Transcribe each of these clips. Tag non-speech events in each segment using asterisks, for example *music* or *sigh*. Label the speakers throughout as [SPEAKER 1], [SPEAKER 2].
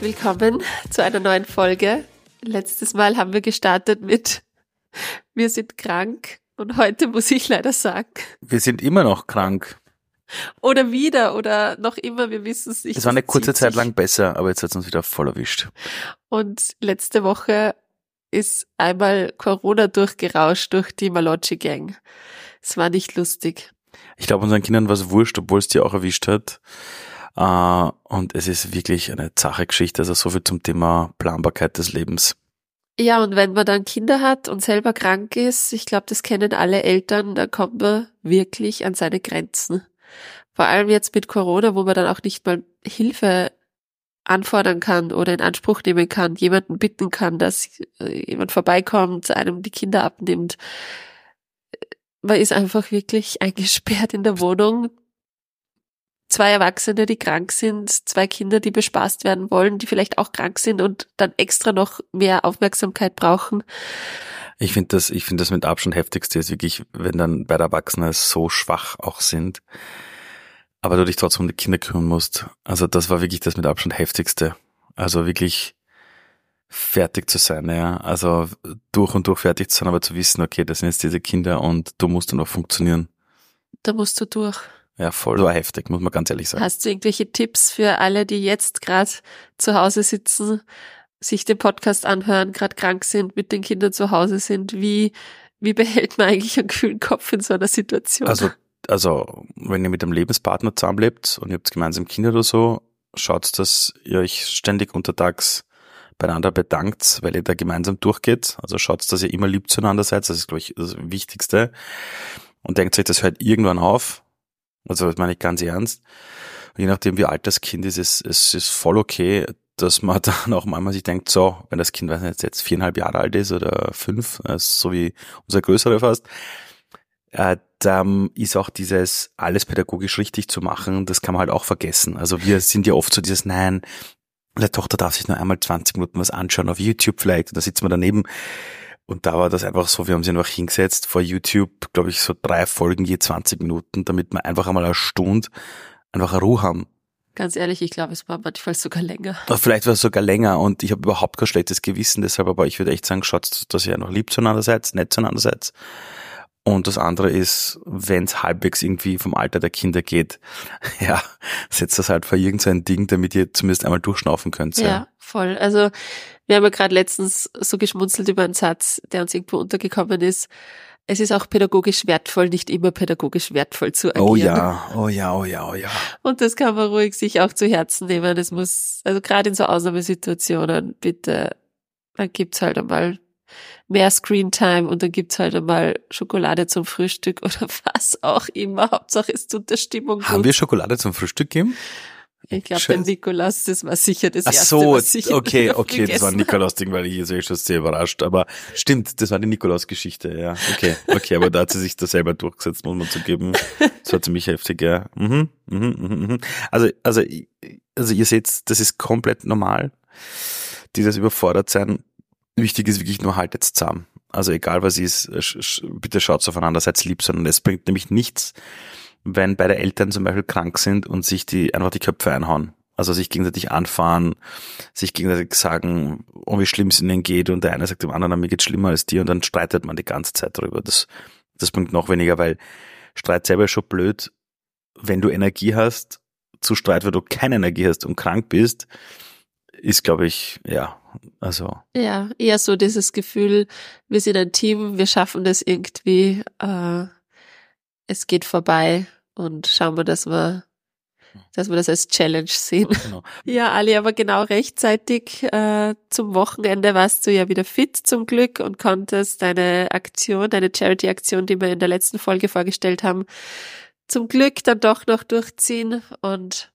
[SPEAKER 1] herzlich willkommen zu einer neuen Folge. Letztes Mal haben wir gestartet mit Wir sind krank und heute muss ich leider sagen.
[SPEAKER 2] Wir sind immer noch krank.
[SPEAKER 1] Oder wieder oder noch immer, wir wissen es nicht.
[SPEAKER 2] Es war eine kurze Zeit lang besser, aber jetzt hat es uns wieder voll erwischt.
[SPEAKER 1] Und letzte Woche ist einmal Corona durchgerauscht durch die Malocci Gang. Es war nicht lustig.
[SPEAKER 2] Ich glaube, unseren Kindern war es wurscht, obwohl es die auch erwischt hat. Uh, und es ist wirklich eine zache Geschichte, also so viel zum Thema Planbarkeit des Lebens.
[SPEAKER 1] Ja, und wenn man dann Kinder hat und selber krank ist, ich glaube, das kennen alle Eltern, dann kommt man wirklich an seine Grenzen. Vor allem jetzt mit Corona, wo man dann auch nicht mal Hilfe anfordern kann oder in Anspruch nehmen kann, jemanden bitten kann, dass äh, jemand vorbeikommt, einem die Kinder abnimmt. Man ist einfach wirklich *laughs* eingesperrt in der Wohnung zwei Erwachsene, die krank sind, zwei Kinder, die bespaßt werden wollen, die vielleicht auch krank sind und dann extra noch mehr Aufmerksamkeit brauchen.
[SPEAKER 2] Ich finde das, ich finde das mit Abstand heftigste ist wirklich, wenn dann beide Erwachsene so schwach auch sind, aber du dich trotzdem um die Kinder kümmern musst. Also das war wirklich das mit Abstand heftigste. Also wirklich fertig zu sein, ja. Also durch und durch fertig zu sein, aber zu wissen, okay, das sind jetzt diese Kinder und du musst dann auch funktionieren.
[SPEAKER 1] Da musst du durch.
[SPEAKER 2] Ja, voll war heftig, muss man ganz ehrlich sagen.
[SPEAKER 1] Hast du irgendwelche Tipps für alle, die jetzt gerade zu Hause sitzen, sich den Podcast anhören, gerade krank sind, mit den Kindern zu Hause sind? Wie, wie behält man eigentlich einen kühlen Kopf in so einer Situation?
[SPEAKER 2] Also, also wenn ihr mit einem Lebenspartner zusammenlebt und ihr habt gemeinsam Kinder oder so, schaut, dass ihr euch ständig untertags beieinander bedankt, weil ihr da gemeinsam durchgeht. Also schaut, dass ihr immer lieb zueinander seid. Das ist, glaube ich, das Wichtigste. Und denkt euch, das hört irgendwann auf. Also das meine ich ganz ernst. Und je nachdem, wie alt das Kind ist, ist es ist voll okay, dass man *laughs* dann auch manchmal sich denkt, so, wenn das Kind weiß nicht, jetzt viereinhalb Jahre alt ist oder fünf, so wie unser größere fast, äh, dann ist auch dieses alles pädagogisch richtig zu machen, das kann man halt auch vergessen. Also wir sind ja oft so dieses, nein, der Tochter darf sich nur einmal 20 Minuten was anschauen auf YouTube vielleicht, und da sitzt man daneben. Und da war das einfach so, wir haben sie einfach hingesetzt vor YouTube, glaube ich, so drei Folgen je 20 Minuten, damit wir einfach einmal eine Stunde einfach eine Ruhe haben.
[SPEAKER 1] Ganz ehrlich, ich glaube, es war manchmal sogar länger.
[SPEAKER 2] Oder vielleicht war es sogar länger und ich habe überhaupt kein schlechtes Gewissen deshalb, aber ich würde echt sagen, schaut, dass ihr noch lieb zueinander seid, nett zueinander seid. Und das andere ist, wenn es halbwegs irgendwie vom Alter der Kinder geht, *laughs* ja, setzt das halt vor irgendein Ding, damit ihr zumindest einmal durchschnaufen könnt.
[SPEAKER 1] Ja, ja voll. Also wir haben ja gerade letztens so geschmunzelt über einen Satz, der uns irgendwo untergekommen ist. Es ist auch pädagogisch wertvoll, nicht immer pädagogisch wertvoll zu agieren.
[SPEAKER 2] Oh ja, oh ja, oh ja, oh ja.
[SPEAKER 1] Und das kann man ruhig sich auch zu Herzen nehmen. Es muss, also gerade in so Ausnahmesituationen, bitte, dann gibt's halt einmal mehr Screentime und dann gibt's halt einmal Schokolade zum Frühstück *laughs* oder was auch immer. Hauptsache es tut der Stimmung
[SPEAKER 2] Haben wir Schokolade zum Frühstück gegeben?
[SPEAKER 1] Ich glaube, der Nikolaus, das war sicher das
[SPEAKER 2] Ach
[SPEAKER 1] erste,
[SPEAKER 2] so,
[SPEAKER 1] was ich *laughs*
[SPEAKER 2] okay, okay, das war ein Nikolaus-Ding, weil ich jetzt eh schon sehr überrascht. Aber stimmt, das war die Nikolaus-Geschichte, ja. Okay, okay, aber da hat sie sich da selber durchgesetzt, muss man zugeben. Das war ziemlich heftig, ja. Mhm, mhm, mhm, mhm. Also, also, also ihr seht, das ist komplett normal, dieses überfordert sein. Wichtig ist wirklich nur haltet zusammen. Also egal was ist, bitte schaut aufeinander, seid lieb, sondern es bringt nämlich nichts, wenn beide Eltern zum Beispiel krank sind und sich die einfach die Köpfe einhauen. Also sich gegenseitig anfahren, sich gegenseitig sagen, oh, wie schlimm es ihnen geht und der eine sagt dem anderen, mir geht's schlimmer als dir und dann streitet man die ganze Zeit darüber. Das, das bringt noch weniger, weil Streit selber ist schon blöd. Wenn du Energie hast, zu Streit, weil du keine Energie hast und krank bist, ist, glaube ich, ja, also.
[SPEAKER 1] Ja, eher so dieses Gefühl, wir sind ein Team, wir schaffen das irgendwie, äh, es geht vorbei und schauen wir, dass wir dass wir das als Challenge sehen. Genau. *laughs* Ja, Ali, aber genau rechtzeitig äh, zum Wochenende warst du ja wieder fit zum Glück und konntest deine Aktion, deine Charity-Aktion, die wir in der letzten Folge vorgestellt haben, zum Glück dann doch noch durchziehen und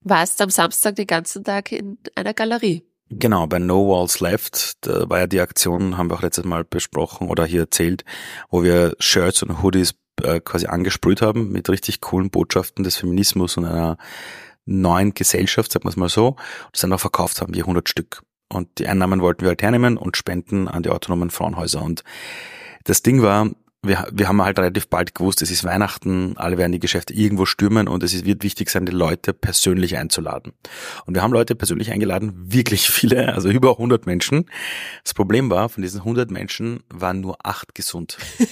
[SPEAKER 1] warst am Samstag den ganzen Tag in einer Galerie.
[SPEAKER 2] Genau, bei No Walls Left, da war ja die Aktion, haben wir auch letztes Mal besprochen oder hier erzählt, wo wir Shirts und Hoodies äh, quasi angesprüht haben mit richtig coolen Botschaften des Feminismus und einer neuen Gesellschaft, sagen wir es mal so, und das dann auch verkauft haben, wir 100 Stück. Und die Einnahmen wollten wir halt hernehmen und spenden an die autonomen Frauenhäuser. Und das Ding war, wir, wir haben halt relativ bald gewusst, es ist Weihnachten, alle werden die Geschäfte irgendwo stürmen und es wird wichtig sein, die Leute persönlich einzuladen. Und wir haben Leute persönlich eingeladen, wirklich viele, also über 100 Menschen. Das Problem war, von diesen 100 Menschen waren nur acht gesund. *laughs*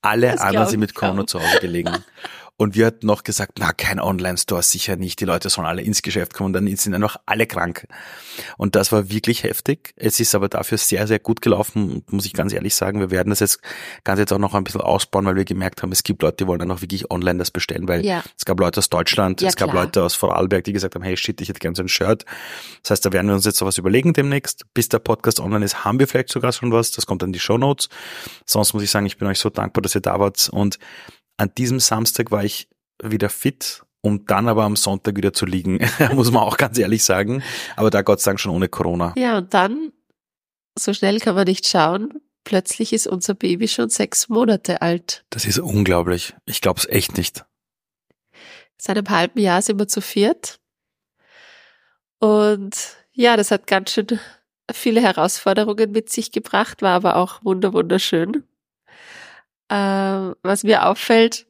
[SPEAKER 2] Alle anderen sind mit Corona zu Hause gelegen. *laughs* Und wir hatten noch gesagt, na, kein Online-Store, sicher nicht. Die Leute sollen alle ins Geschäft kommen. Dann sind einfach alle krank. Und das war wirklich heftig. Es ist aber dafür sehr, sehr gut gelaufen, muss ich ganz ehrlich sagen. Wir werden das jetzt ganz jetzt auch noch ein bisschen ausbauen, weil wir gemerkt haben, es gibt Leute, die wollen dann auch wirklich online das bestellen, weil ja. es gab Leute aus Deutschland, ja, es gab klar. Leute aus Vorarlberg, die gesagt haben, hey shit, ich hätte gerne so ein Shirt. Das heißt, da werden wir uns jetzt sowas überlegen demnächst. Bis der Podcast online ist, haben wir vielleicht sogar schon was. Das kommt dann in die Show Notes. Sonst muss ich sagen, ich bin euch so dankbar, dass ihr da wart und an diesem Samstag war ich wieder fit, um dann aber am Sonntag wieder zu liegen, *laughs* muss man auch ganz ehrlich sagen. Aber da Gott sei Dank schon ohne Corona.
[SPEAKER 1] Ja, und dann, so schnell kann man nicht schauen, plötzlich ist unser Baby schon sechs Monate alt.
[SPEAKER 2] Das ist unglaublich. Ich glaube es echt nicht.
[SPEAKER 1] Seit einem halben Jahr sind wir zu viert. Und ja, das hat ganz schön viele Herausforderungen mit sich gebracht, war aber auch wunderschön. Äh, was mir auffällt,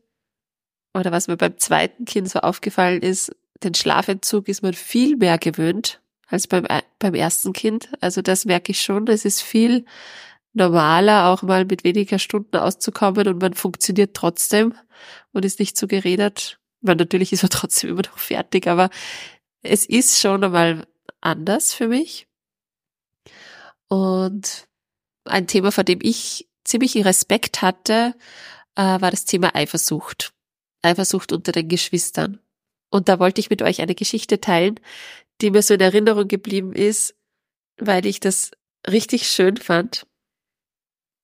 [SPEAKER 1] oder was mir beim zweiten Kind so aufgefallen ist, den Schlafentzug ist man viel mehr gewöhnt als beim, äh, beim ersten Kind. Also das merke ich schon. Es ist viel normaler, auch mal mit weniger Stunden auszukommen und man funktioniert trotzdem und ist nicht so geredet. Weil natürlich ist man *laughs* trotzdem immer noch fertig, aber es ist schon einmal anders für mich. Und ein Thema, vor dem ich ziemlichen Respekt hatte, äh, war das Thema Eifersucht. Eifersucht unter den Geschwistern. Und da wollte ich mit euch eine Geschichte teilen, die mir so in Erinnerung geblieben ist, weil ich das richtig schön fand.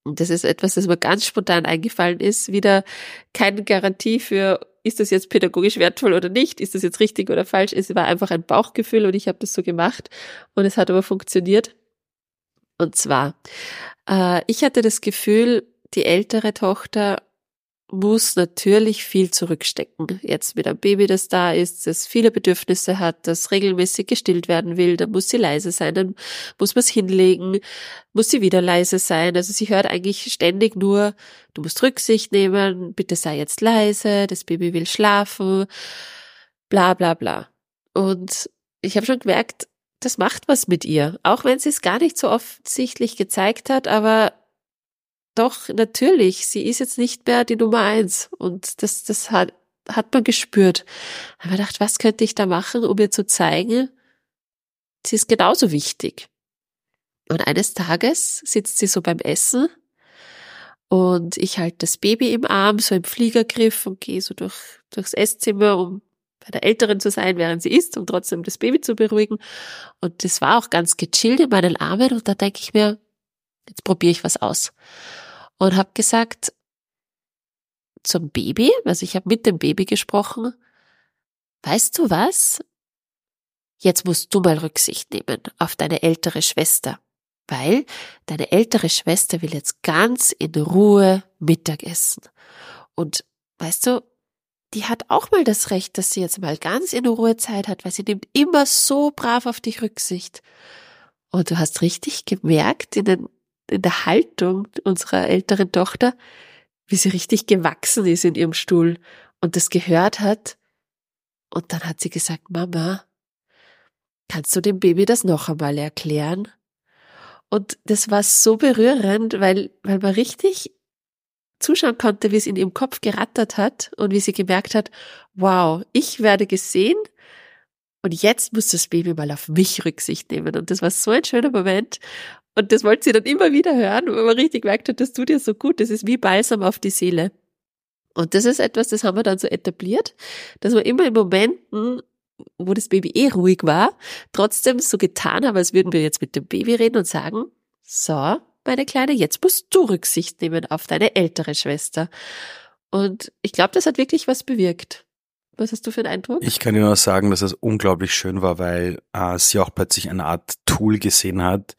[SPEAKER 1] Und das ist etwas, das mir ganz spontan eingefallen ist. Wieder keine Garantie für, ist das jetzt pädagogisch wertvoll oder nicht? Ist das jetzt richtig oder falsch? Es war einfach ein Bauchgefühl und ich habe das so gemacht und es hat aber funktioniert. Und zwar, äh, ich hatte das Gefühl, die ältere Tochter muss natürlich viel zurückstecken. Jetzt mit einem Baby, das da ist, das viele Bedürfnisse hat, das regelmäßig gestillt werden will, dann muss sie leise sein, dann muss man es hinlegen, muss sie wieder leise sein. Also sie hört eigentlich ständig nur, du musst Rücksicht nehmen, bitte sei jetzt leise, das Baby will schlafen, bla bla bla. Und ich habe schon gemerkt, das macht was mit ihr, auch wenn sie es gar nicht so offensichtlich gezeigt hat, aber doch, natürlich, sie ist jetzt nicht mehr die Nummer eins. Und das, das hat, hat man gespürt. Da habe ich gedacht, was könnte ich da machen, um ihr zu zeigen, sie ist genauso wichtig. Und eines Tages sitzt sie so beim Essen und ich halte das Baby im Arm, so im Fliegergriff und gehe so durch, durchs Esszimmer, um bei der Älteren zu sein, während sie isst, um trotzdem das Baby zu beruhigen. Und das war auch ganz gechillt in meinen Armen und da denke ich mir, jetzt probiere ich was aus und habe gesagt zum Baby, also ich habe mit dem Baby gesprochen, weißt du was? Jetzt musst du mal Rücksicht nehmen auf deine ältere Schwester, weil deine ältere Schwester will jetzt ganz in Ruhe Mittagessen. Und weißt du, die hat auch mal das Recht, dass sie jetzt mal ganz in Ruhe Zeit hat, weil sie nimmt immer so brav auf dich Rücksicht. Und du hast richtig gemerkt in den in der Haltung unserer älteren Tochter, wie sie richtig gewachsen ist in ihrem Stuhl und das gehört hat. Und dann hat sie gesagt, Mama, kannst du dem Baby das noch einmal erklären? Und das war so berührend, weil, weil man richtig zuschauen konnte, wie es in ihrem Kopf gerattert hat und wie sie gemerkt hat, wow, ich werde gesehen und jetzt muss das Baby mal auf mich Rücksicht nehmen. Und das war so ein schöner Moment. Und das wollte sie dann immer wieder hören, weil man richtig gemerkt hat, das tut ihr so gut. Das ist wie Balsam auf die Seele. Und das ist etwas, das haben wir dann so etabliert, dass wir immer in Momenten, wo das Baby eh ruhig war, trotzdem so getan haben, als würden wir jetzt mit dem Baby reden und sagen, so, meine Kleine, jetzt musst du Rücksicht nehmen auf deine ältere Schwester. Und ich glaube, das hat wirklich was bewirkt. Was hast du für einen Eindruck?
[SPEAKER 2] Ich kann dir nur sagen, dass es unglaublich schön war, weil äh, sie auch plötzlich eine Art Tool gesehen hat,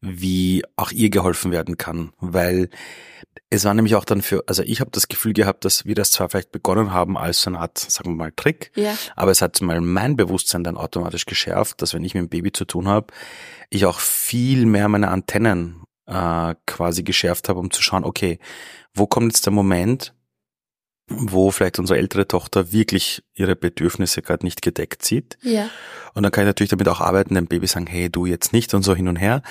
[SPEAKER 2] wie auch ihr geholfen werden kann, weil es war nämlich auch dann für, also ich habe das Gefühl gehabt, dass wir das zwar vielleicht begonnen haben als so eine Art, sagen wir mal, Trick, ja. aber es hat mal mein Bewusstsein dann automatisch geschärft, dass wenn ich mit dem Baby zu tun habe, ich auch viel mehr meine Antennen äh, quasi geschärft habe, um zu schauen, okay, wo kommt jetzt der Moment, wo vielleicht unsere ältere Tochter wirklich ihre Bedürfnisse gerade nicht gedeckt sieht.
[SPEAKER 1] Ja.
[SPEAKER 2] Und dann kann ich natürlich damit auch arbeiten, dem Baby sagen, hey, du jetzt nicht und so hin und her.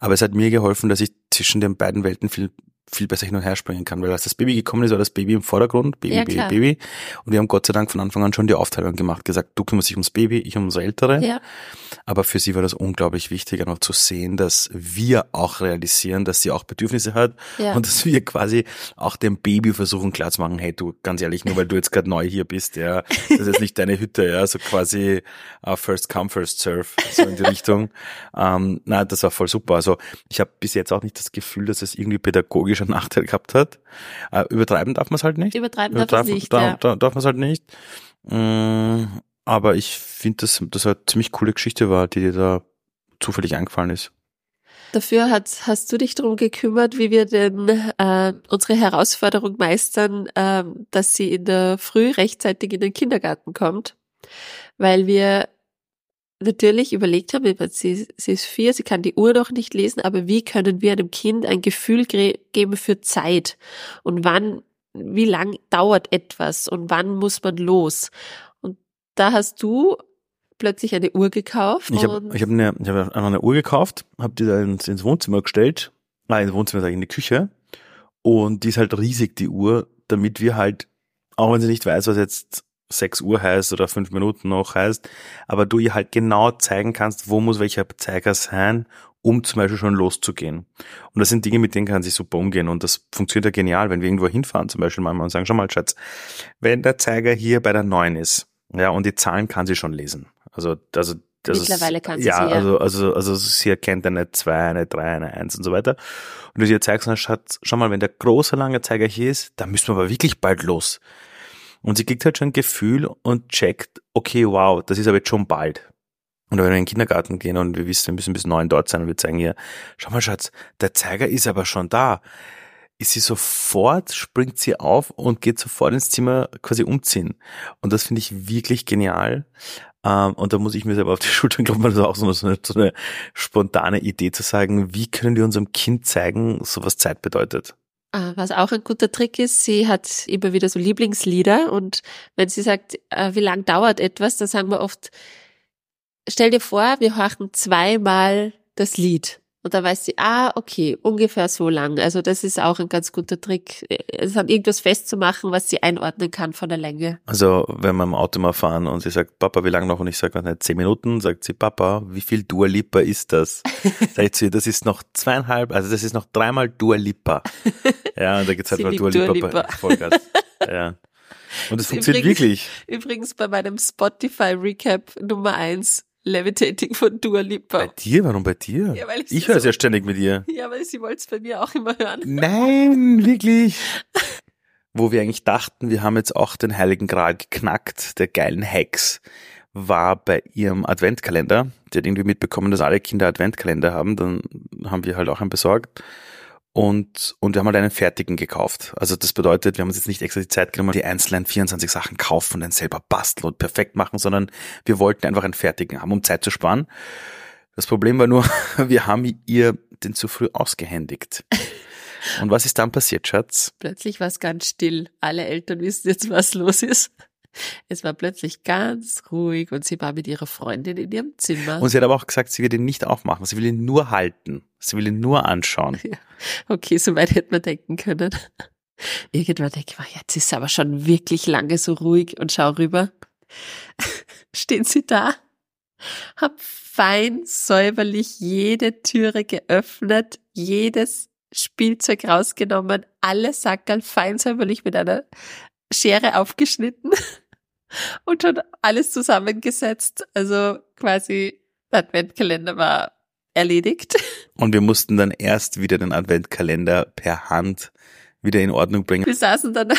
[SPEAKER 2] Aber es hat mir geholfen, dass ich zwischen den beiden Welten viel viel besser hin und her springen kann, weil als das Baby gekommen ist, war das Baby im Vordergrund, Baby,
[SPEAKER 1] Ja,
[SPEAKER 2] Baby,
[SPEAKER 1] klar.
[SPEAKER 2] Baby. Und wir haben Gott sei Dank von Anfang an schon die Aufteilung gemacht, gesagt, du kümmerst dich ums Baby, ich um unsere Ältere.
[SPEAKER 1] Ja.
[SPEAKER 2] Aber für sie war das unglaublich wichtig, einfach zu sehen, dass wir auch realisieren, dass sie auch Bedürfnisse hat
[SPEAKER 1] Ja.
[SPEAKER 2] und dass wir quasi auch dem Baby versuchen klarzumachen, hey du, ganz ehrlich, nur weil du jetzt gerade neu hier bist, ja, das ist jetzt nicht deine Hütte, ja, so quasi uh, first come, first serve, so in die Richtung. Ähm, na, das war voll super. Also ich habe bis jetzt auch nicht das Gefühl, dass es irgendwie pädagogischer Nachteil gehabt hat. Äh, übertreiben darf man es halt nicht.
[SPEAKER 1] Übertreiben darf man nicht,
[SPEAKER 2] da,
[SPEAKER 1] ja.
[SPEAKER 2] da, darf man es halt nicht. Mm, aber ich finde, dass das eine ziemlich coole Geschichte war, die dir da zufällig eingefallen ist.
[SPEAKER 1] Dafür hat, hast du dich darum gekümmert, wie wir denn äh, unsere Herausforderung meistern, äh, dass sie in der Früh rechtzeitig in den Kindergarten kommt. Weil wir natürlich überlegt meine, sie, sie ist vier, sie kann die Uhr noch nicht lesen, aber wie können wir einem Kind ein Gefühl geben für Zeit und wann, wie lang dauert etwas und wann muss man los? Und da hast du plötzlich eine Uhr gekauft.
[SPEAKER 2] Ich habe ich hab eine, ich hab einfach eine Uhr gekauft, habe die da ins, ins Wohnzimmer gestellt, nein, ins Wohnzimmer sage ich, in die Küche. Und die ist halt riesig, die Uhr, damit wir halt, auch wenn sie nicht weiß, was jetzt 6 Uhr heißt oder 5 Minuten noch heißt, aber du ihr halt genau zeigen kannst, wo muss welcher Zeiger sein, um zum Beispiel schon loszugehen. Und das sind Dinge, mit denen kann sie super umgehen. Und das funktioniert ja genial, wenn wir irgendwo hinfahren, zum Beispiel manchmal und sagen, schau mal, Schatz, wenn der Zeiger hier bei der 9 ist, ja, und die Zahlen kann sie schon lesen. Also, also, das
[SPEAKER 1] Mittlerweile
[SPEAKER 2] ist,
[SPEAKER 1] kann sie
[SPEAKER 2] ja,
[SPEAKER 1] sie, ja.
[SPEAKER 2] also, also, also sie erkennt eine 2, eine 3, eine 1 und so weiter. Und du dir zeigst, schau mal, wenn der große lange Zeiger hier ist, dann müssen wir aber wirklich bald los. Und sie kriegt halt schon ein Gefühl und checkt, okay, wow, das ist aber jetzt schon bald. Und wenn wir in den Kindergarten gehen und wir wissen, wir müssen bis neun dort sein und wir zeigen ihr, schau mal, Schatz, der Zeiger ist aber schon da. Ist sie sofort, springt sie auf und geht sofort ins Zimmer quasi umziehen. Und das finde ich wirklich genial. Ähm, und da muss ich mir selber auf die *laughs* Schulter klopfen, das ist auch so eine, so eine spontane Idee zu sagen, wie können wir unserem Kind zeigen, so was Zeit bedeutet.
[SPEAKER 1] Ah, Was auch ein guter Trick ist, sie hat immer wieder so Lieblingslieder und wenn sie sagt, äh, wie lang dauert etwas, dann sagen wir oft, stell dir vor, wir horchen zweimal das Lied. Und dann weiß sie, ah, okay, ungefähr so lang. Also das ist auch ein ganz guter Trick, äh, es an irgendwas festzumachen, was sie einordnen kann von der Länge.
[SPEAKER 2] Also, wenn wir im Auto mal fahren und sie sagt, Papa, wie lange noch? Und ich sage, nicht, zehn Minuten, sagt sie, Papa, wie viel Dua Lipa ist das? Sag ich zu ihr, das ist noch zweieinhalb, also das ist noch dreimal Dua Lipa. *laughs* Ja, und da geht's halt
[SPEAKER 1] Sie
[SPEAKER 2] mal Dua
[SPEAKER 1] Dua
[SPEAKER 2] Lipa,
[SPEAKER 1] Lipa.
[SPEAKER 2] bei *laughs* Vollgas. Ja. Und das funktioniert
[SPEAKER 1] Übrigens-
[SPEAKER 2] wirklich.
[SPEAKER 1] Übrigens bei meinem Spotify Recap Nummer eins, Levitating von Dua
[SPEAKER 2] Bei
[SPEAKER 1] Lipa.
[SPEAKER 2] dir? Warum bei dir?
[SPEAKER 1] Ja, weil ich
[SPEAKER 2] ich höre es
[SPEAKER 1] so-
[SPEAKER 2] ja ständig mit dir.
[SPEAKER 1] Ja, weil sie wollte es bei mir auch immer hören.
[SPEAKER 2] Nein, wirklich. *laughs* Wo wir eigentlich dachten, wir haben jetzt auch den Heiligen Gral geknackt, der geilen Hacks, war bei ihrem Adventkalender. Die hat irgendwie mitbekommen, dass alle Kinder Adventkalender haben. Dann haben wir halt auch einen besorgt. Und, und wir haben halt einen fertigen gekauft. Also das bedeutet, wir haben uns jetzt nicht extra die Zeit genommen, die einzelnen 24 Sachen kaufen und dann selber basteln und perfekt machen, sondern wir wollten einfach einen fertigen haben, um Zeit zu sparen. Das Problem war nur, *laughs* wir haben ihr den zu früh ausgehändigt. Und was ist dann passiert, Schatz?
[SPEAKER 1] Plötzlich war es ganz still. Alle Eltern wissen jetzt, was los ist. Es war plötzlich ganz ruhig und sie war mit ihrer Freundin in ihrem Zimmer.
[SPEAKER 2] Und sie hat aber auch gesagt, sie wird ihn nicht aufmachen, sie will ihn nur halten. Sie will ihn nur anschauen. *laughs*
[SPEAKER 1] Okay, so weit hätte man denken können. Irgendwann denke ich mir, jetzt ist sie aber schon wirklich lange so ruhig und schau rüber. *laughs* Stehen sie da, hab fein säuberlich jede Türe geöffnet, jedes Spielzeug rausgenommen, alle Sackerl fein säuberlich mit einer Schere aufgeschnitten *laughs* und schon alles zusammengesetzt. Also quasi der Adventkalender war erledigt. *laughs*
[SPEAKER 2] Und wir mussten dann erst wieder den Adventkalender per Hand wieder in Ordnung bringen.
[SPEAKER 1] Wir saßen dann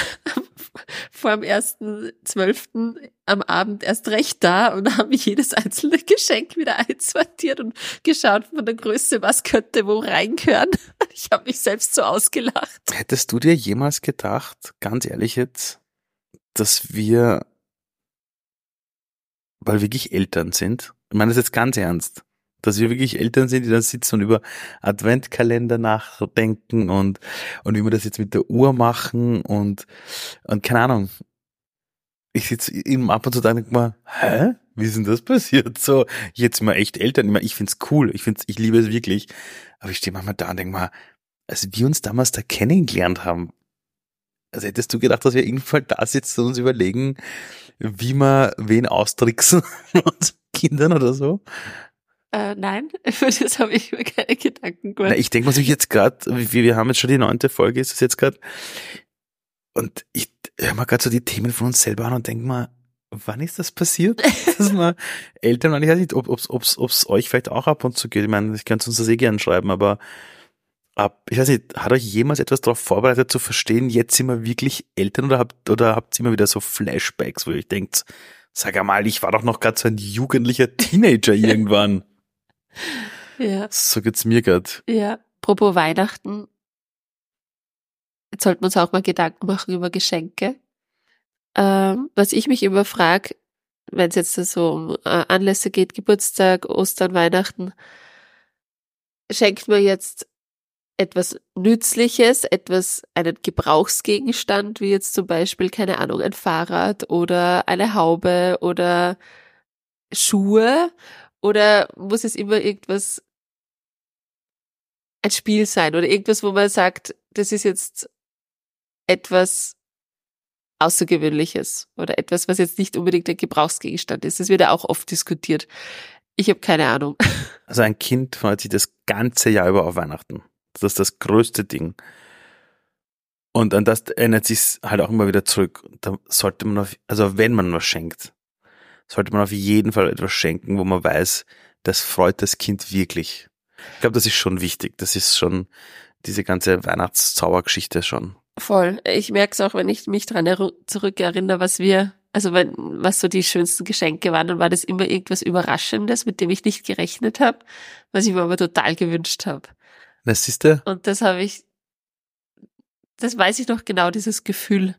[SPEAKER 1] *laughs* vor dem ersten zwölften am Abend erst recht da und haben jedes einzelne Geschenk wieder einsortiert und geschaut von der Größe, was könnte wo reingehören. *laughs* Ich habe mich selbst so ausgelacht.
[SPEAKER 2] Hättest du dir jemals gedacht, ganz ehrlich jetzt, dass wir, weil wir wirklich Eltern sind, ich meine das jetzt ganz ernst, dass wir wirklich Eltern sind, die dann sitzen und über Adventkalender nachdenken und, und wie wir das jetzt mit der Uhr machen und, und keine Ahnung. Ich sitze eben ab und zu da und denke mal, hä? Wie ist denn das passiert? So, jetzt mal echt Eltern. Ich find's cool. Ich find's, ich liebe es wirklich. Aber ich stehe manchmal da und denke mal, als wir uns damals da kennengelernt haben, also hättest du gedacht, dass wir irgendwann da sitzen und uns überlegen, wie wir wen austricksen *laughs* mit Kindern oder so?
[SPEAKER 1] Äh, nein, *laughs* für das habe ich mir keine Gedanken gemacht.
[SPEAKER 2] Na, ich denke mal jetzt gerade, wir, wir haben jetzt schon die neunte Folge, ist es jetzt gerade. Und ich höre mal gerade so die Themen von uns selber an und denke mal, wann ist das passiert? *laughs* dass man Eltern, ich weiß nicht, ob es ob's, ob's euch vielleicht auch ab und zu geht. Ich meine, ich könnte uns das eh gerne schreiben, aber ab, ich weiß nicht, hat euch jemals etwas darauf vorbereitet zu verstehen, jetzt sind wir wirklich Eltern oder habt, oder habt ihr immer wieder so Flashbacks, wo ihr euch denkt, sag einmal, ich war doch noch gerade so ein jugendlicher Teenager *laughs* irgendwann.
[SPEAKER 1] ja.
[SPEAKER 2] So geht's mir grad.
[SPEAKER 1] Ja. Apropos Weihnachten. Jetzt sollten wir uns auch mal Gedanken machen über Geschenke. Ähm, was ich mich immer frage, wenn es jetzt so um äh, Anlässe geht, Geburtstag, Ostern, Weihnachten, schenkt man jetzt etwas Nützliches, etwas, einen Gebrauchsgegenstand, wie jetzt zum Beispiel, keine Ahnung, ein Fahrrad oder eine Haube oder Schuhe? Oder muss es immer irgendwas, ein Spiel sein oder irgendwas, wo man sagt, das ist jetzt etwas Außergewöhnliches oder etwas, was jetzt nicht unbedingt ein Gebrauchsgegenstand ist. Das wird ja auch oft diskutiert. Ich habe keine Ahnung.
[SPEAKER 2] Also ein Kind freut sich das ganze Jahr über auf Weihnachten. Das ist das größte Ding. Und an das erinnert sich halt auch immer wieder zurück. Da sollte man auf, also wenn man was schenkt, sollte man auf jeden Fall etwas schenken, wo man weiß, das freut das Kind wirklich. Ich glaube, das ist schon wichtig. Das ist schon diese ganze Weihnachtszaubergeschichte schon.
[SPEAKER 1] Voll. Ich merke es auch, wenn ich mich dran zurückerinnere, was wir, also wenn, was so die schönsten Geschenke waren, dann war das immer irgendwas Überraschendes, mit dem ich nicht gerechnet habe, was ich mir aber total gewünscht habe.
[SPEAKER 2] Das siehste?
[SPEAKER 1] Und das habe ich, das weiß ich noch genau, dieses Gefühl,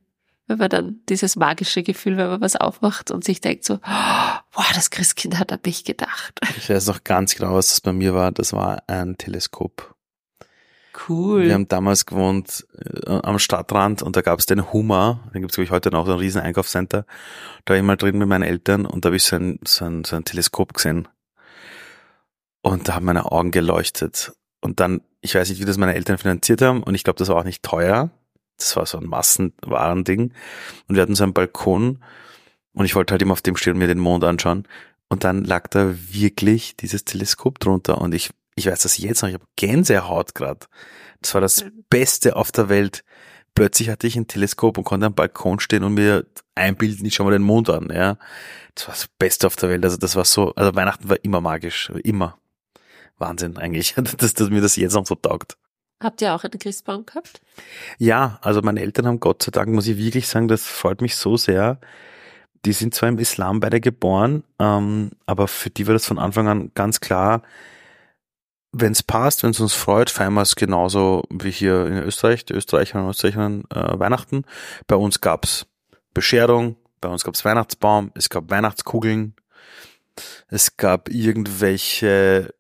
[SPEAKER 1] wenn man dann, dieses magische Gefühl, wenn man was aufmacht und sich denkt so, *gasps* boah, das Christkind hat an mich gedacht.
[SPEAKER 2] Ich weiß noch ganz genau, was das bei mir war. Das war ein Teleskop.
[SPEAKER 1] Cool.
[SPEAKER 2] Wir haben damals gewohnt äh, am Stadtrand und da gab es den Hummer, den gibt es glaube ich heute noch, so ein riesen Einkaufscenter. Da war ich mal drin mit meinen Eltern und da habe ich so ein, so, ein, so ein Teleskop gesehen. Und da haben meine Augen geleuchtet. Und dann, ich weiß nicht, wie das meine Eltern finanziert haben und ich glaube, das war auch nicht teuer. Das war so ein Massenwarending. Und wir hatten so einen Balkon und ich wollte halt immer auf dem stehen und mir den Mond anschauen. Und dann lag da wirklich dieses Teleskop drunter und ich ich weiß das jetzt noch, ich habe Gänsehaut gerade. Das war das Beste auf der Welt. Plötzlich hatte ich ein Teleskop und konnte am Balkon stehen und mir einbilden, ich schau mal den Mond an, ja. Das war das Beste auf der Welt. Also das war so, also Weihnachten war immer magisch, immer. Wahnsinn eigentlich, *laughs* dass, dass mir das jetzt noch so taugt.
[SPEAKER 1] Habt ihr auch einen Christbaum gehabt?
[SPEAKER 2] Ja, also meine Eltern haben Gott sei Dank, muss ich wirklich sagen, das freut mich so sehr. Die sind zwar im Islam beide geboren, ähm, aber für die war das von Anfang an ganz klar, wenn es passt, wenn es uns freut, feiern wir es genauso wie hier in Österreich, die Österreicher und Österreicherinnen äh, Weihnachten. Bei uns gab's Bescherung, bei uns gab's Weihnachtsbaum, es gab Weihnachtskugeln, es gab irgendwelche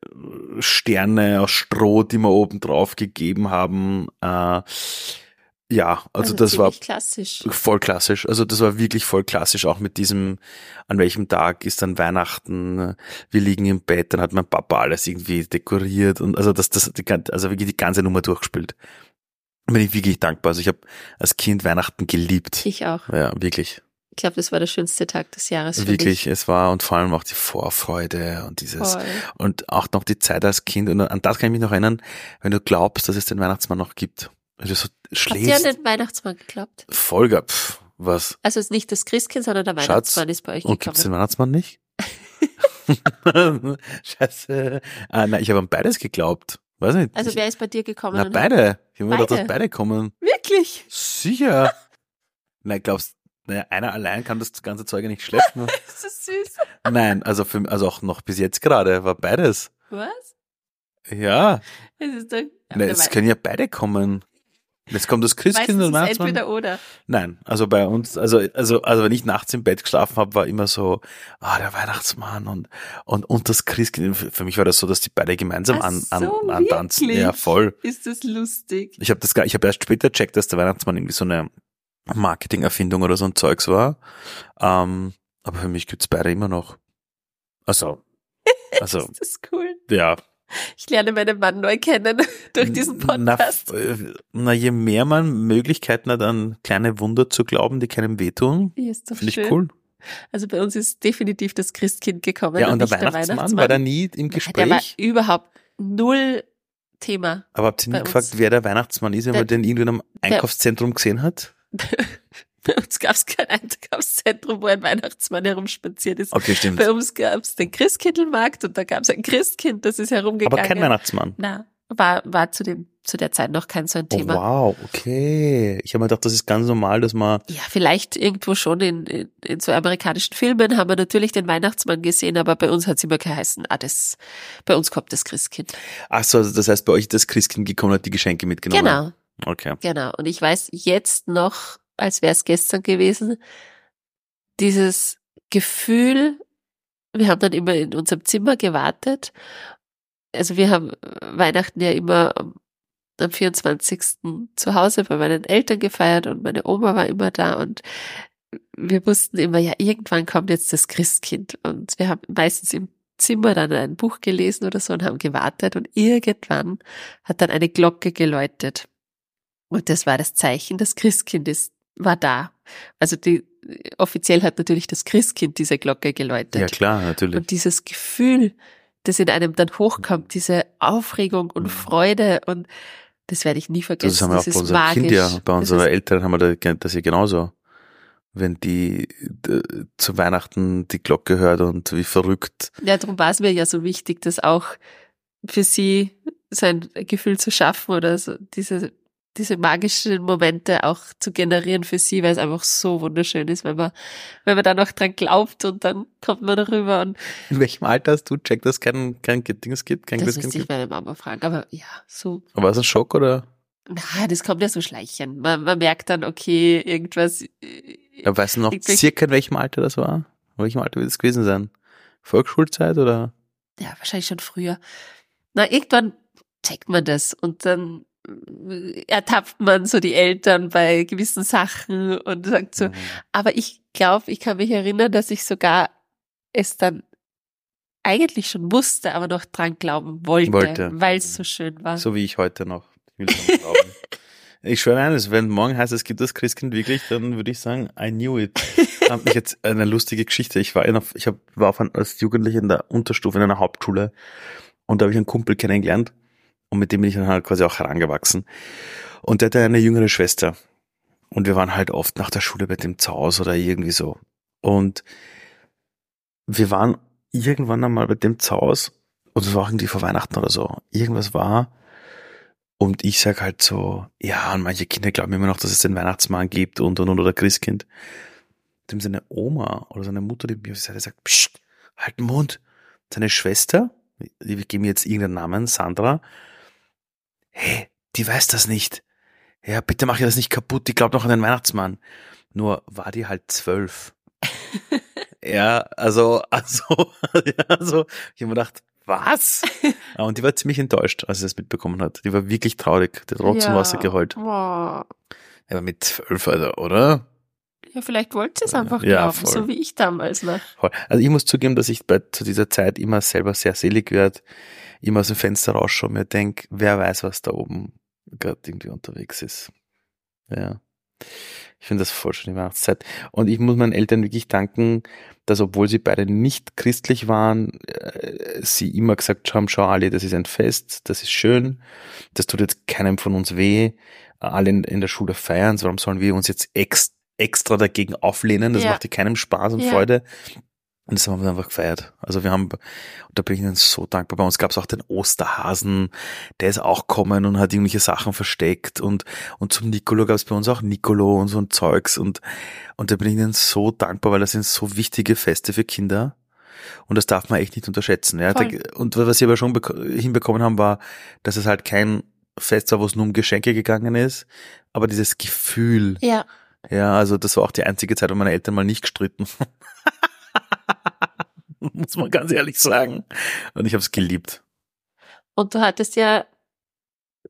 [SPEAKER 2] Sterne aus Stroh, die wir oben drauf gegeben haben. Äh, ja, also, also das war
[SPEAKER 1] klassisch.
[SPEAKER 2] voll klassisch. Also das war wirklich voll klassisch, auch mit diesem, an welchem Tag ist dann Weihnachten, wir liegen im Bett, dann hat mein Papa alles irgendwie dekoriert und also das, das, also wirklich die ganze Nummer durchgespielt. Bin ich wirklich dankbar. Also ich habe als Kind Weihnachten geliebt.
[SPEAKER 1] Ich auch.
[SPEAKER 2] Ja, wirklich.
[SPEAKER 1] Ich glaube, das war der schönste Tag des Jahres.
[SPEAKER 2] Wirklich, es war und vor allem auch die Vorfreude und dieses Voll. und auch noch die Zeit als Kind und an das kann ich mich noch erinnern, wenn du glaubst, dass es den Weihnachtsmann noch gibt. Wenn du so schläfst.
[SPEAKER 1] Habt ihr an den Weihnachtsmann geglaubt?
[SPEAKER 2] Folger, pff, was?
[SPEAKER 1] Also es ist nicht das Christkind, sondern der Weihnachtsmann Schatz, ist bei euch
[SPEAKER 2] gekommen. Und gibt's den Weihnachtsmann nicht? *laughs* *laughs* Scheiße. Ah, nein, ich habe an beides geglaubt. Weiß nicht.
[SPEAKER 1] Also wer ist bei dir gekommen?
[SPEAKER 2] Na, beide. Ich habe mir gedacht, dass beide kommen.
[SPEAKER 1] Wirklich?
[SPEAKER 2] Sicher. *laughs* nein, glaubst naja, einer allein kann das ganze Zeug nicht schleppen. *laughs*
[SPEAKER 1] das ist süß.
[SPEAKER 2] Nein, also für, also auch noch bis jetzt gerade war beides.
[SPEAKER 1] Was?
[SPEAKER 2] Ja.
[SPEAKER 1] Es ist doch,
[SPEAKER 2] Na, es können ja beide kommen. Jetzt kommt das Christkind und Weihnachtsmann.
[SPEAKER 1] entweder oder.
[SPEAKER 2] Nein, also bei uns, also also also wenn ich nachts im Bett geschlafen habe, war immer so, ah der Weihnachtsmann und und und das Christkind. Für mich war das so, dass die beide gemeinsam
[SPEAKER 1] Ach
[SPEAKER 2] an, an,
[SPEAKER 1] so,
[SPEAKER 2] antanzen. Ja, voll.
[SPEAKER 1] Ist das lustig?
[SPEAKER 2] Ich habe das gar, ich habe erst später checkt, dass der Weihnachtsmann irgendwie so eine Marketingerfindung oder so ein Zeugs war. Ähm, aber für mich gibt's beide immer noch. Also, *laughs* also
[SPEAKER 1] Ist das cool?
[SPEAKER 2] ja.
[SPEAKER 1] Ich lerne meinen Mann neu kennen *laughs* durch diesen
[SPEAKER 2] Na,
[SPEAKER 1] Podcast.
[SPEAKER 2] f- na, je mehr man Möglichkeiten hat, an kleine Wunder zu glauben, die keinem wehtun,
[SPEAKER 1] ist
[SPEAKER 2] finde ich cool.
[SPEAKER 1] Also bei uns ist definitiv das Christkind gekommen.
[SPEAKER 2] Ja, und der
[SPEAKER 1] nicht
[SPEAKER 2] Weihnachtsmann, war da nie im
[SPEAKER 1] Der war
[SPEAKER 2] Gespräch.
[SPEAKER 1] überhaupt null Thema.
[SPEAKER 2] Aber habt ihr nie gefragt, wer der Weihnachtsmann ist, wenn
[SPEAKER 1] Der-
[SPEAKER 2] man den irgendwie in einem Einkaufszentrum gesehen hat?
[SPEAKER 1] Bei uns gab es kein Einkaufszentrum, wo ein Weihnachtsmann herumspaziert ist.
[SPEAKER 2] Okay, stimmt.
[SPEAKER 1] Bei uns gab es den Christkindlmarkt und da gab es ein Christkind, das ist herumgegangen.
[SPEAKER 2] Aber kein Weihnachtsmann.
[SPEAKER 1] Na, war, war zu dem, zu der Zeit noch kein so ein
[SPEAKER 2] Oh,
[SPEAKER 1] Thema.
[SPEAKER 2] wow, okay. Ich habe mir gedacht, das ist ganz normal, dass man
[SPEAKER 1] Ja, vielleicht irgendwo schon in, in, in so amerikanischen Filmen haben wir natürlich den Weihnachtsmann gesehen, aber bei uns hat es immer geheißen, ah, das, bei uns kommt das Christkind.
[SPEAKER 2] Ach so, also das heißt, bei euch ist das Christkind gekommen und hat die Geschenke mitgenommen.
[SPEAKER 1] Genau,
[SPEAKER 2] Okay.
[SPEAKER 1] genau. Und ich weiß jetzt noch, als wäre es gestern gewesen, dieses Gefühl, wir haben dann immer in unserem Zimmer gewartet. Also wir haben Weihnachten ja immer am, am 24. zu Hause bei meinen Eltern gefeiert und meine Oma war immer da und wir wussten immer, ja, irgendwann kommt jetzt das Christkind und wir haben meistens im Zimmer dann ein Buch gelesen oder so und haben gewartet und irgendwann hat dann eine Glocke geläutet. Und das war das Zeichen, das Christkind ist, war da. Also die, offiziell hat natürlich das Christkind diese Glocke geläutet.
[SPEAKER 2] Ja, klar, natürlich.
[SPEAKER 1] Und dieses Gefühl, das in einem dann hochkommt, diese Aufregung und Freude und das werde ich nie vergessen.
[SPEAKER 2] Das haben wir auch bei
[SPEAKER 1] ist
[SPEAKER 2] unserem
[SPEAKER 1] magisch.
[SPEAKER 2] Kind ja, bei unseren Eltern haben wir da- das ja genauso. Wenn die zu Weihnachten die Glocke hört und wie verrückt.
[SPEAKER 1] Ja, darum war es mir ja so wichtig, das auch für sie so ein Gefühl zu schaffen oder so diese, diese magischen Momente auch zu generieren für sie, weil es einfach so wunderschön ist, wenn man, wenn man da noch dran glaubt und dann kommt man darüber und
[SPEAKER 2] In welchem Alter hast du checkt, dass kein, kein Dings gibt, kein
[SPEAKER 1] das müsste ich meine Mama fragen. Aber ja, so,
[SPEAKER 2] Aber war es ein Schock oder?
[SPEAKER 1] na, das kommt ja so schleichend. Man, man merkt dann, okay, irgendwas. äh,
[SPEAKER 2] Ja, weißt du noch circa in welchem Alter das war? In welchem Alter wird es gewesen sein? Volksschulzeit oder?
[SPEAKER 1] ja, wahrscheinlich schon früher. Na, irgendwann checkt man das und dann ertappt man so die Eltern bei gewissen Sachen und sagt so,
[SPEAKER 2] Mhm.
[SPEAKER 1] aber ich glaube, ich kann mich erinnern, dass ich sogar es dann eigentlich schon wusste, aber noch dran glauben wollte,
[SPEAKER 2] Wollte.
[SPEAKER 1] weil es so schön war.
[SPEAKER 2] So wie ich heute noch. Ich. *laughs* Ich schwöre eines, wenn morgen heißt, es gibt das Christkind wirklich, dann würde ich sagen, I knew it. Hab mich jetzt eine lustige Geschichte. Ich war in ich hab, war auf ein, als Jugendlicher in der Unterstufe in einer Hauptschule und da habe ich einen Kumpel kennengelernt und mit dem bin ich dann halt quasi auch herangewachsen. Und der hatte eine jüngere Schwester. Und wir waren halt oft nach der Schule bei dem zu Hause oder irgendwie so. Und wir waren irgendwann einmal bei dem zu Hause und es war irgendwie vor Weihnachten oder so. Irgendwas war. Und ich sag halt so, ja, und manche Kinder glauben immer noch, dass es den Weihnachtsmann gibt und und und oder Christkind. Dem seine Oma oder seine Mutter, die mir auf die Seite sagt, Psst, halt den Mund. Seine Schwester, die geben jetzt irgendeinen Namen, Sandra, hey, die weiß das nicht. Ja, bitte mach ihr das nicht kaputt, die glaubt noch an den Weihnachtsmann. Nur war die halt zwölf. *laughs* ja, also, also, *laughs* ja, also, ich habe mir gedacht, was? Ja, *laughs* Und die war ziemlich enttäuscht, als sie das mitbekommen hat. Die war wirklich traurig. Die hat Rotz und Wasser geheult.
[SPEAKER 1] Wow.
[SPEAKER 2] Aber mit zwölf, also, oder?
[SPEAKER 1] Ja, vielleicht wollte es einfach
[SPEAKER 2] Ja,
[SPEAKER 1] glauben,
[SPEAKER 2] voll.
[SPEAKER 1] so wie ich damals noch.
[SPEAKER 2] Voll. Also ich muss zugeben, dass ich bei, zu dieser Zeit immer selber sehr selig werde, immer aus dem Fenster rausschaue und mir denke, wer weiß, was da oben gerade irgendwie unterwegs ist. Ja. Ich finde das voll schön, die Weihnachtszeit. Und ich muss meinen Eltern wirklich danken, dass obwohl sie beide nicht christlich waren, äh, sie immer gesagt haben, schau Ali, das ist ein Fest, das ist schön, das tut jetzt keinem von uns weh, alle in, in der Schule feiern, warum sollen wir uns jetzt ex, extra dagegen auflehnen, das
[SPEAKER 1] Ja.
[SPEAKER 2] macht dir keinem Spaß und
[SPEAKER 1] Ja.
[SPEAKER 2] Freude. Und das haben wir einfach gefeiert. Also wir haben, und da bin ich ihnen so dankbar. Bei uns gab es auch den Osterhasen, der ist auch kommen und hat irgendwelche Sachen versteckt und, und zum Nicolo gab es bei uns auch Nicolo und so ein Zeugs und, und da bin ich ihnen so dankbar, weil das sind so wichtige Feste für Kinder. Und das darf man echt nicht unterschätzen. Ja.
[SPEAKER 1] Voll.
[SPEAKER 2] Und was sie aber schon beko- hinbekommen haben, war, dass es halt kein Fest war, wo es nur um Geschenke gegangen ist, aber dieses Gefühl.
[SPEAKER 1] Ja.
[SPEAKER 2] Ja, also das war auch die einzige Zeit, wo meine Eltern mal nicht gestritten. *laughs* Muss man ganz ehrlich sagen. Und ich habe es geliebt.
[SPEAKER 1] Und du hattest ja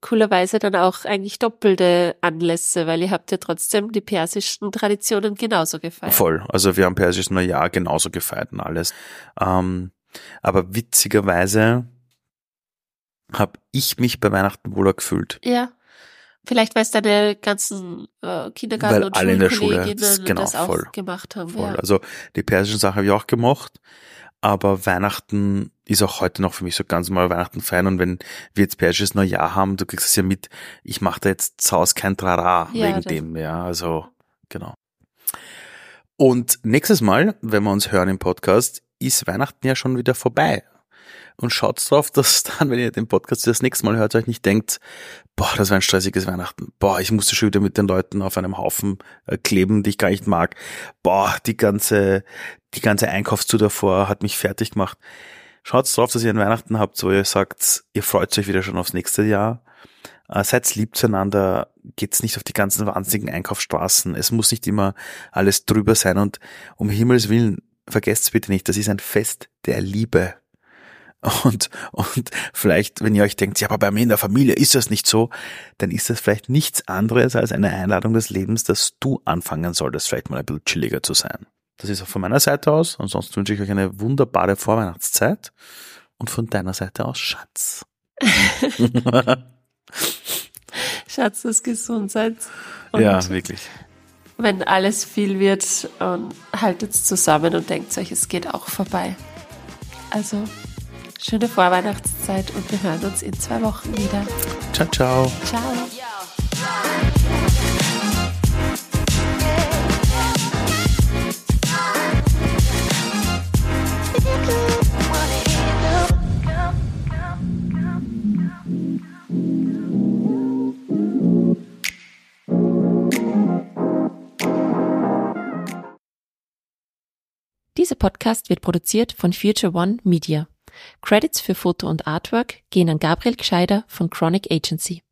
[SPEAKER 1] coolerweise dann auch eigentlich doppelte Anlässe, weil ihr habt ja trotzdem die persischen Traditionen genauso gefeiert.
[SPEAKER 2] Voll. Also wir haben persisches Neujahr genauso gefeiert und alles. Ähm, aber witzigerweise habe ich mich bei Weihnachten wohler gefühlt.
[SPEAKER 1] Ja. Vielleicht, weil es deine ganzen äh, Kindergarten-
[SPEAKER 2] Weil
[SPEAKER 1] und
[SPEAKER 2] alle in der Schule, das- genau,
[SPEAKER 1] das auch
[SPEAKER 2] voll.
[SPEAKER 1] gemacht haben.
[SPEAKER 2] Voll.
[SPEAKER 1] Ja.
[SPEAKER 2] Also die persischen Sachen habe ich auch gemocht, aber Weihnachten ist auch heute noch für mich so ganz normal Weihnachten feiern und wenn wir jetzt persisches Neujahr haben, du kriegst es ja mit, ich mache da jetzt zu Hause kein Trara
[SPEAKER 1] Ja,
[SPEAKER 2] wegen dem, ja, also genau. Und nächstes Mal, wenn wir uns hören im Podcast, ist Weihnachten ja schon wieder vorbei. Und schaut drauf, *laughs* dass dann, wenn ihr den Podcast das nächste Mal hört, euch nicht denkt, boah, das war ein stressiges Weihnachten. Boah, ich musste schon wieder mit den Leuten auf einem Haufen äh, kleben, die ich gar nicht mag. Boah, die ganze, die ganze Einkaufstour davor hat mich fertig gemacht. Schaut drauf, dass ihr an Weihnachten habt, wo ihr sagt, ihr freut euch wieder schon aufs nächste Jahr. Äh, seid lieb zueinander, geht's nicht auf die ganzen wahnsinnigen Einkaufsstraßen. Es muss nicht immer alles drüber sein und um Himmels Willen, vergesst bitte nicht, das ist ein Fest der Liebe. Und, und vielleicht, wenn ihr euch denkt, ja, aber bei mir in der Familie ist das nicht so, dann ist das vielleicht nichts anderes als eine Einladung des Lebens, dass du anfangen solltest, vielleicht mal ein bisschen chilliger zu sein. Das ist auch von meiner Seite aus. Ansonsten wünsche ich euch eine wunderbare Vorweihnachtszeit. Und von deiner Seite aus, Schatz. *laughs*
[SPEAKER 1] Schatz des Gesundheits. Und
[SPEAKER 2] ja, wirklich.
[SPEAKER 1] wenn alles viel wird, ähm, haltet zusammen und denkt euch, es geht auch vorbei. Also, schöne Vorweihnachtszeit und wir hören uns in zwei Wochen wieder.
[SPEAKER 2] Ciao, ciao.
[SPEAKER 1] Ciao.
[SPEAKER 3] Dieser Podcast wird produziert von Future One Media. Credits für Foto und Artwork gehen an Gabriel Gscheider von Chronic Agency.